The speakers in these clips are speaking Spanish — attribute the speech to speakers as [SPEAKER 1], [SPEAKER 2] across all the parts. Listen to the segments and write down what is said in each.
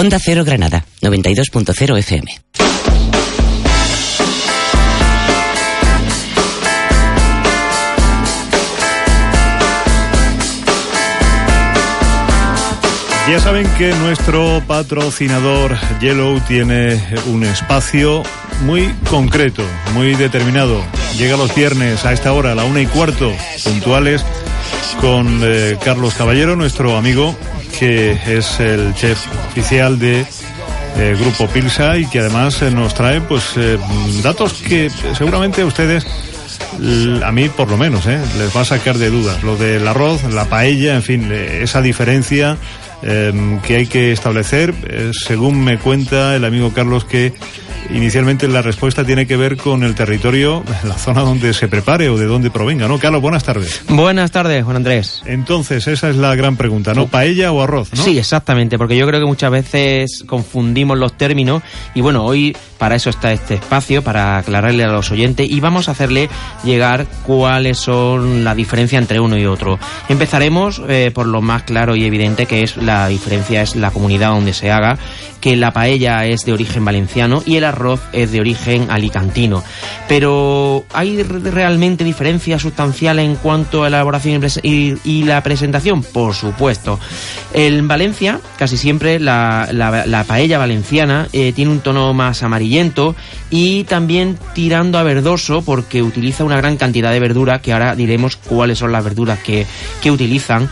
[SPEAKER 1] Onda Cero Granada, 92.0 FM.
[SPEAKER 2] Ya saben que nuestro patrocinador Yellow tiene un espacio muy concreto, muy determinado. Llega los viernes a esta hora, a la una y cuarto, puntuales, con eh, Carlos Caballero, nuestro amigo, que es el chef oficial de eh, Grupo Pilsa y que además eh, nos trae pues eh, datos que seguramente a ustedes a mí por lo menos les va a sacar de dudas. Lo del arroz la paella en fin esa diferencia que hay que establecer según me cuenta el amigo Carlos que inicialmente la respuesta tiene que ver con el territorio la zona donde se prepare o de donde provenga ¿no? Carlos buenas tardes
[SPEAKER 3] Buenas tardes, Juan Andrés.
[SPEAKER 2] entonces esa es la gran pregunta ¿no? paella o arroz ¿no?
[SPEAKER 3] Sí, exactamente, porque yo creo que muchas veces confundimos los términos y bueno, hoy para eso está este espacio, para aclararle a los oyentes y vamos a hacerle llegar cuáles son la diferencia entre uno y otro. Empezaremos eh, por lo más claro y evidente que es la diferencia es la comunidad donde se haga, que la paella es de origen valenciano y el arroz es de origen alicantino. Pero ¿hay re- realmente diferencia sustancial en cuanto a la elaboración y la presentación? Por supuesto. En Valencia, casi siempre la, la- la paella valenciana eh, tiene un tono más amarillento y también tirando a verdoso porque utiliza una gran cantidad de verdura, que ahora diremos cuáles son las verduras que, que utilizan.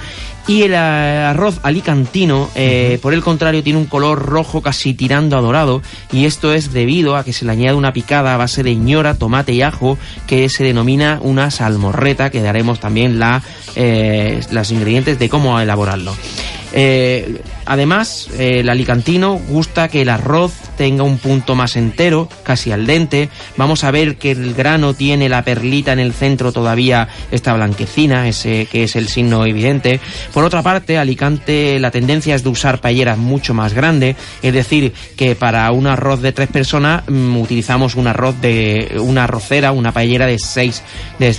[SPEAKER 3] Y el eh, arroz alicantino, eh, por el contrario, tiene un color rojo casi tirando a dorado. Y esto es debido a que se le añade una picada a base de ñora, tomate y ajo, que se denomina una salmorreta, que daremos también la, eh, los ingredientes de cómo elaborarlo. Eh, además, eh, el alicantino gusta que el arroz tenga un punto más entero, casi al dente. Vamos a ver que el grano tiene la perlita en el centro todavía, esta blanquecina, ese que es el signo evidente. Por otra parte, Alicante, la tendencia es de usar paelleras mucho más grandes, es decir, que para un arroz de tres personas mm, utilizamos un arroz de una arrocera, una paellera de seis,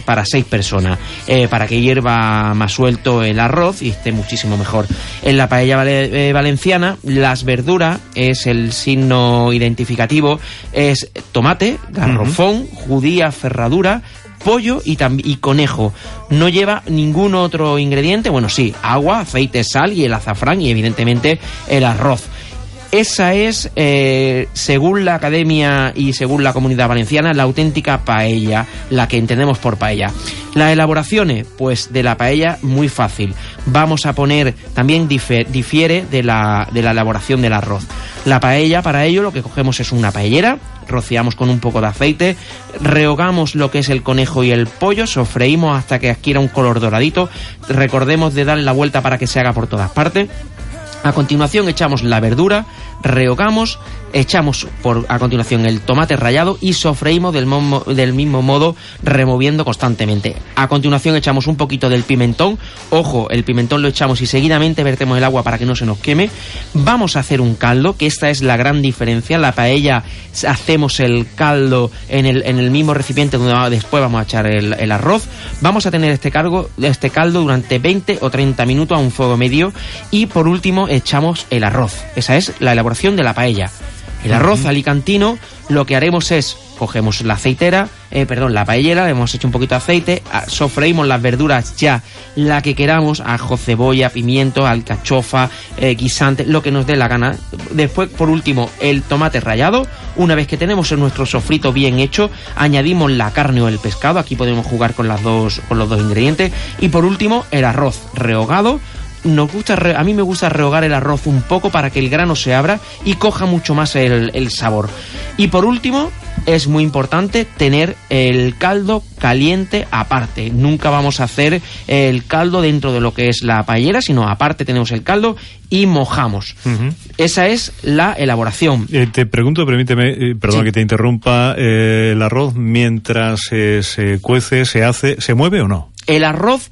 [SPEAKER 3] para seis personas, eh, para que hierva más suelto el arroz y esté muchísimo mejor. En la paella vale- eh, valenciana, las verduras es el signo identificativo, es tomate, garrofón, judía, ferradura, pollo y, y conejo. No lleva ningún otro ingrediente, bueno, sí, agua, aceite, sal y el azafrán y evidentemente el arroz. Esa es, eh, según la academia y según la comunidad valenciana, la auténtica paella, la que entendemos por paella. Las elaboraciones, pues de la paella, muy fácil. Vamos a poner, también difiere de la, de la elaboración del arroz. La paella, para ello, lo que cogemos es una paellera, rociamos con un poco de aceite, rehogamos lo que es el conejo y el pollo, sofreímos hasta que adquiera un color doradito, recordemos de darle la vuelta para que se haga por todas partes. A continuación echamos la verdura, rehogamos, echamos por a continuación el tomate rallado y sofreímos del, del mismo modo removiendo constantemente. A continuación echamos un poquito del pimentón, ojo, el pimentón lo echamos y seguidamente vertemos el agua para que no se nos queme. Vamos a hacer un caldo, que esta es la gran diferencia. La paella hacemos el caldo en el, en el mismo recipiente donde después vamos a echar el, el arroz. Vamos a tener este, cargo, este caldo durante 20 o 30 minutos a un fuego medio y por último echamos el arroz. Esa es la elaboración de la paella. El arroz alicantino lo que haremos es cogemos la aceitera, eh, perdón, la paellera, le hemos hecho un poquito de aceite, sofreímos las verduras ya, la que queramos, ajo, cebolla, pimiento, alcachofa, eh, guisante, lo que nos dé la gana. Después, por último, el tomate rallado. Una vez que tenemos nuestro sofrito bien hecho, añadimos la carne o el pescado. Aquí podemos jugar con las dos, con los dos ingredientes. Y por último, el arroz rehogado nos gusta re- a mí me gusta rehogar el arroz un poco para que el grano se abra y coja mucho más el, el sabor. Y por último, es muy importante tener el caldo caliente aparte. Nunca vamos a hacer el caldo dentro de lo que es la paellera, sino aparte tenemos el caldo y mojamos. Esa es la elaboración.
[SPEAKER 2] Eh, te pregunto, permíteme, eh, perdón
[SPEAKER 3] Sí.
[SPEAKER 2] que te interrumpa, eh, el arroz mientras eh, se cuece, se hace, ¿se mueve o no?
[SPEAKER 3] El arroz,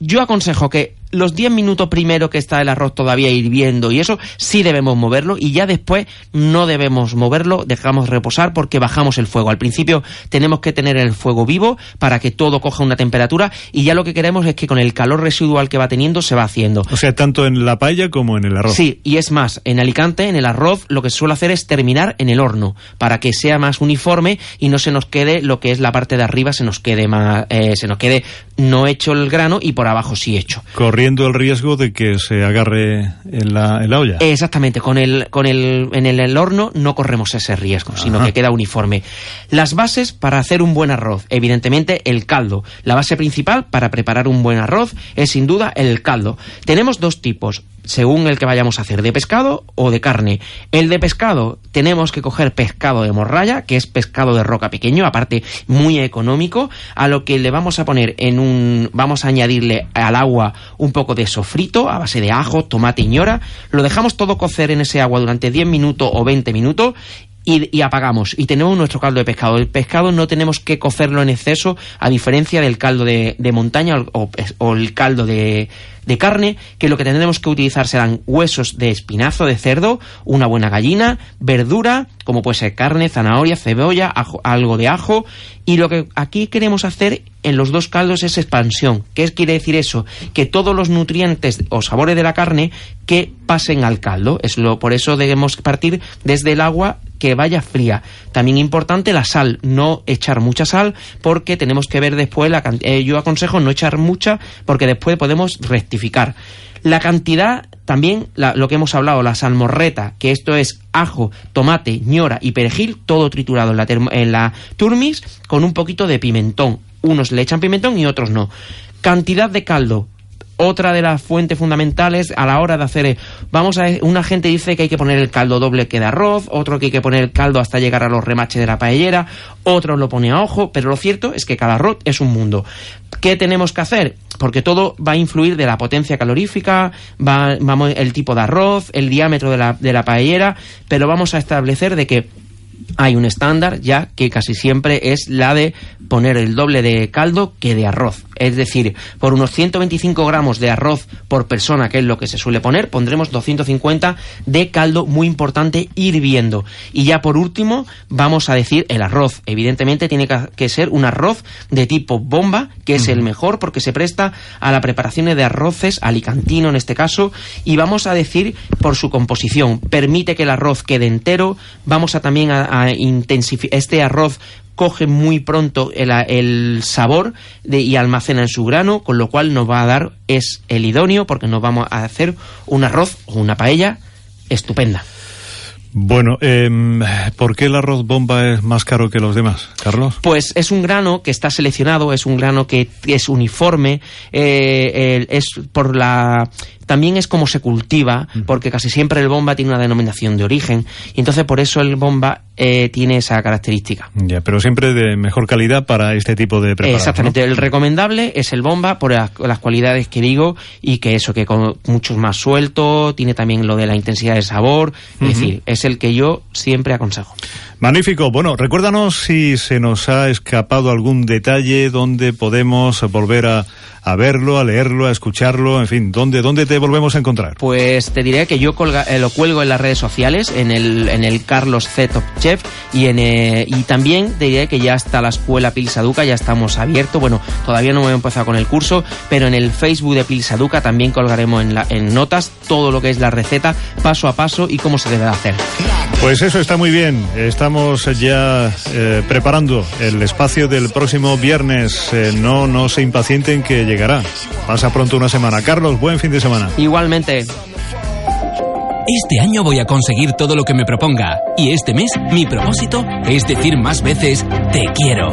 [SPEAKER 3] yo aconsejo que los 10 minutos primero que está el arroz todavía hirviendo y eso sí debemos moverlo y ya después no debemos moverlo, dejamos reposar porque bajamos el fuego. Al principio tenemos que tener el fuego vivo para que todo coja una temperatura y ya lo que queremos es que con el calor residual que va teniendo se va haciendo.
[SPEAKER 2] O sea, tanto en la paella como en el arroz.
[SPEAKER 3] Sí, y es más, en Alicante, en el arroz, lo que se suele hacer es terminar en el horno para que sea más uniforme y no se nos quede lo que es la parte de arriba, se nos quede más, eh, se nos quede no hecho el grano y por abajo sí hecho.
[SPEAKER 2] Corriendo el riesgo de que se agarre en la, en la olla.
[SPEAKER 3] Exactamente, con el, con el, en el, el horno no corremos ese riesgo, sino que queda uniforme. Las bases para hacer un buen arroz, evidentemente el caldo. La base principal para preparar un buen arroz es sin duda el caldo. Tenemos dos tipos, según el que vayamos a hacer, de pescado o de carne. El de pescado, tenemos que coger pescado de morralla, que es pescado de roca pequeño, aparte muy económico, a lo que le vamos a poner en un, vamos a añadirle al agua un poco de sofrito a base de ajo, tomate y ñora, lo dejamos todo cocer en ese agua durante 10 minutos o 20 minutos y, y apagamos y tenemos nuestro caldo de pescado. El pescado no tenemos que cocerlo en exceso, a diferencia del caldo de, montaña o, o- el caldo de, de carne, que lo que tendremos que utilizar serán huesos de espinazo de cerdo, una buena gallina, verdura, como puede ser carne, zanahoria, cebolla, ajo- algo de ajo, y lo que aquí queremos hacer en los dos caldos es expansión. ¿Qué quiere decir eso? Que todos los nutrientes o sabores de la carne que pasen al caldo. Es lo, por eso debemos partir desde el agua que vaya fría. También importante la sal, no echar mucha sal porque tenemos que ver después la can- eh, yo aconsejo no echar mucha porque después podemos rectificar. La cantidad también lo que hemos hablado, la salmorreta, que esto es ajo, tomate, ñora y perejil, todo triturado en la, en la turmis con un poquito de pimentón. Unos le echan pimentón y otros no. Cantidad de caldo, otra de las fuentes fundamentales a la hora de hacer. eh, Vamos a. Una gente dice que hay que poner el caldo doble que de arroz, otro que hay que poner el caldo hasta llegar a los remaches de la paellera, otro lo pone a ojo, pero lo cierto es que cada arroz es un mundo. ¿Qué tenemos que hacer? Porque todo va a influir de la potencia calorífica, va, vamos, el tipo de arroz, el diámetro de la, de la paellera, pero vamos a establecer de que hay un estándar ya que casi siempre es la de poner el doble de caldo que de arroz. Es decir, por unos 125 gramos de arroz por persona, que es lo que se suele poner, pondremos 250 de caldo muy importante hirviendo. Y ya por último, vamos a decir el arroz. Evidentemente tiene que- ser un arroz de tipo bomba, que es el mejor porque se presta a la preparación de arroces, alicantino en este caso, y vamos a decir por su composición. Permite que el arroz quede entero, vamos a también a, intensificar este arroz coge muy pronto el, el sabor de- y almacena en su grano, con lo cual nos va a dar, es el idóneo, porque nos vamos a hacer un arroz o una paella estupenda.
[SPEAKER 2] Bueno, em, ¿por qué el arroz bomba es más caro que los demás, Carlos?
[SPEAKER 3] Pues es un grano que está seleccionado, es un grano que es uniforme, eh, es por la también es como se cultiva, porque casi siempre el bomba tiene una denominación de origen, y entonces por eso el bomba eh, tiene esa característica.
[SPEAKER 2] Ya, pero siempre de mejor calidad para este tipo de preparados.
[SPEAKER 3] Exactamente,
[SPEAKER 2] ¿no?
[SPEAKER 3] el recomendable es el bomba por las, las cualidades que digo y que eso, que con mucho más suelto, tiene también lo de la intensidad de sabor, es decir, es el que yo siempre aconsejo.
[SPEAKER 2] Magnífico. Bueno, recuérdanos si se nos ha escapado algún detalle donde podemos volver a, a verlo, a leerlo, a escucharlo, en fin, ¿dónde, dónde te volvemos a encontrar?
[SPEAKER 3] Pues te diré que yo colga- eh, lo cuelgo en las redes sociales, en el, en el Carlos C. Top Chef, y, en, eh, y también te diré que ya está la escuela Pilsaduca, ya estamos abiertos. Bueno, todavía no hemos empezado con el curso, pero en el Facebook de Pilsaduca también colgaremos en, la- en notas todo lo que es la receta, paso a paso y cómo se debe de hacer.
[SPEAKER 2] Pues eso está muy bien. Estamos ya eh, preparando el espacio del próximo viernes. No, no se impacienten que llegará. Pasa pronto una semana. Carlos, buen fin de semana.
[SPEAKER 3] Igualmente.
[SPEAKER 4] Este año voy a conseguir todo lo que me proponga. Y este mes, mi propósito es decir más veces te quiero.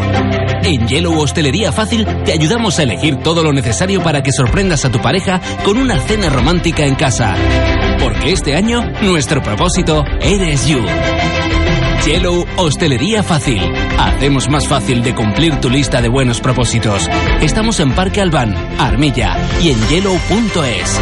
[SPEAKER 4] En Yellow Hostelería Fácil te ayudamos a elegir todo lo necesario para que sorprendas a tu pareja con una cena romántica en casa. Porque este año, nuestro propósito eres you. Yellow Hostelería Fácil. Hacemos más fácil de cumplir tu lista de buenos propósitos. Estamos en Parque Albán, Armilla y en yellow.es.